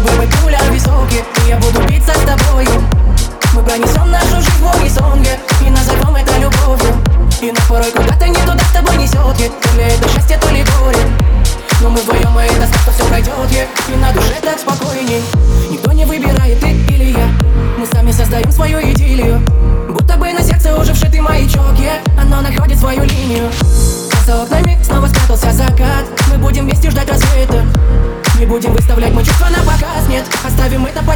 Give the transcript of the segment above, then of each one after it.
будто бы пуля в високе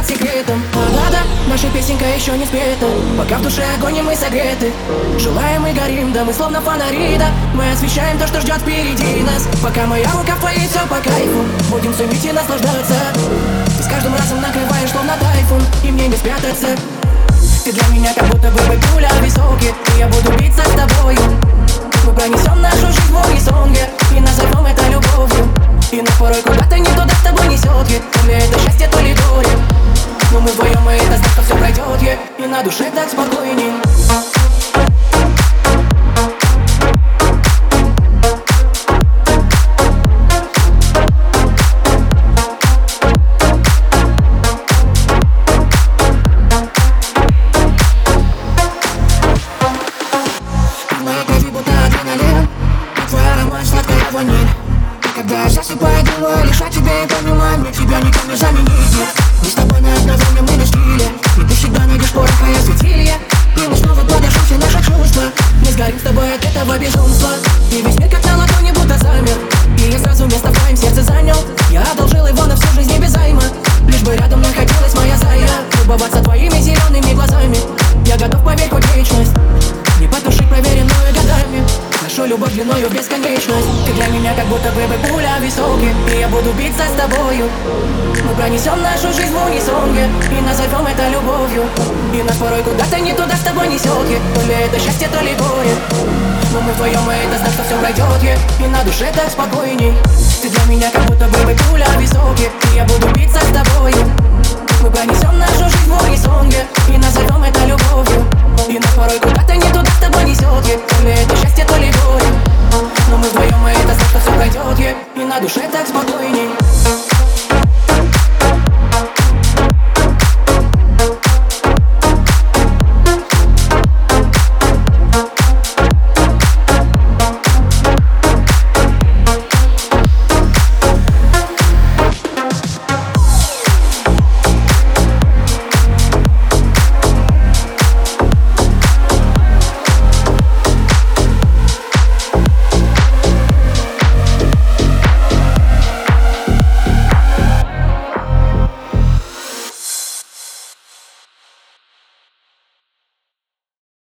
под секретом. Баллада, наша песенка еще не спета. Пока в душе огонь и мы согреты. Желаем и горим, да мы словно фонари, да. Мы освещаем то, что ждет впереди нас. Пока моя рука в твоей, все по кайфу. Будем суметь и наслаждаться. Ты с каждым разом накрываешь, словно тайфун И мне не спрятаться. Ты для меня как будто бы пуля в високе. И я буду биться с тобою сладкая ваниль когда я засыпаю, думаю лишь о тебе и понимаю Мне тебя никак не заменить нет Мы с тобой на одной мы на стиле И ты всегда найдешь порох, я светилье И мы снова подошли все наши чувства. Мы сгорим с тобой от этого безумства. И весь мир как на длиною бесконечность Ты для меня как будто бы пуля в И я буду биться с тобою. Мы пронесем нашу жизнь в унисонге. И назовем это любовью. И нас порой куда-то не туда с тобой несет То ли это счастье, то ли горе. Но мы вдвоем, и это знак, что все пройдет И на душе так спокойней. Ты для меня как будто бы пуля в И я буду биться с тобою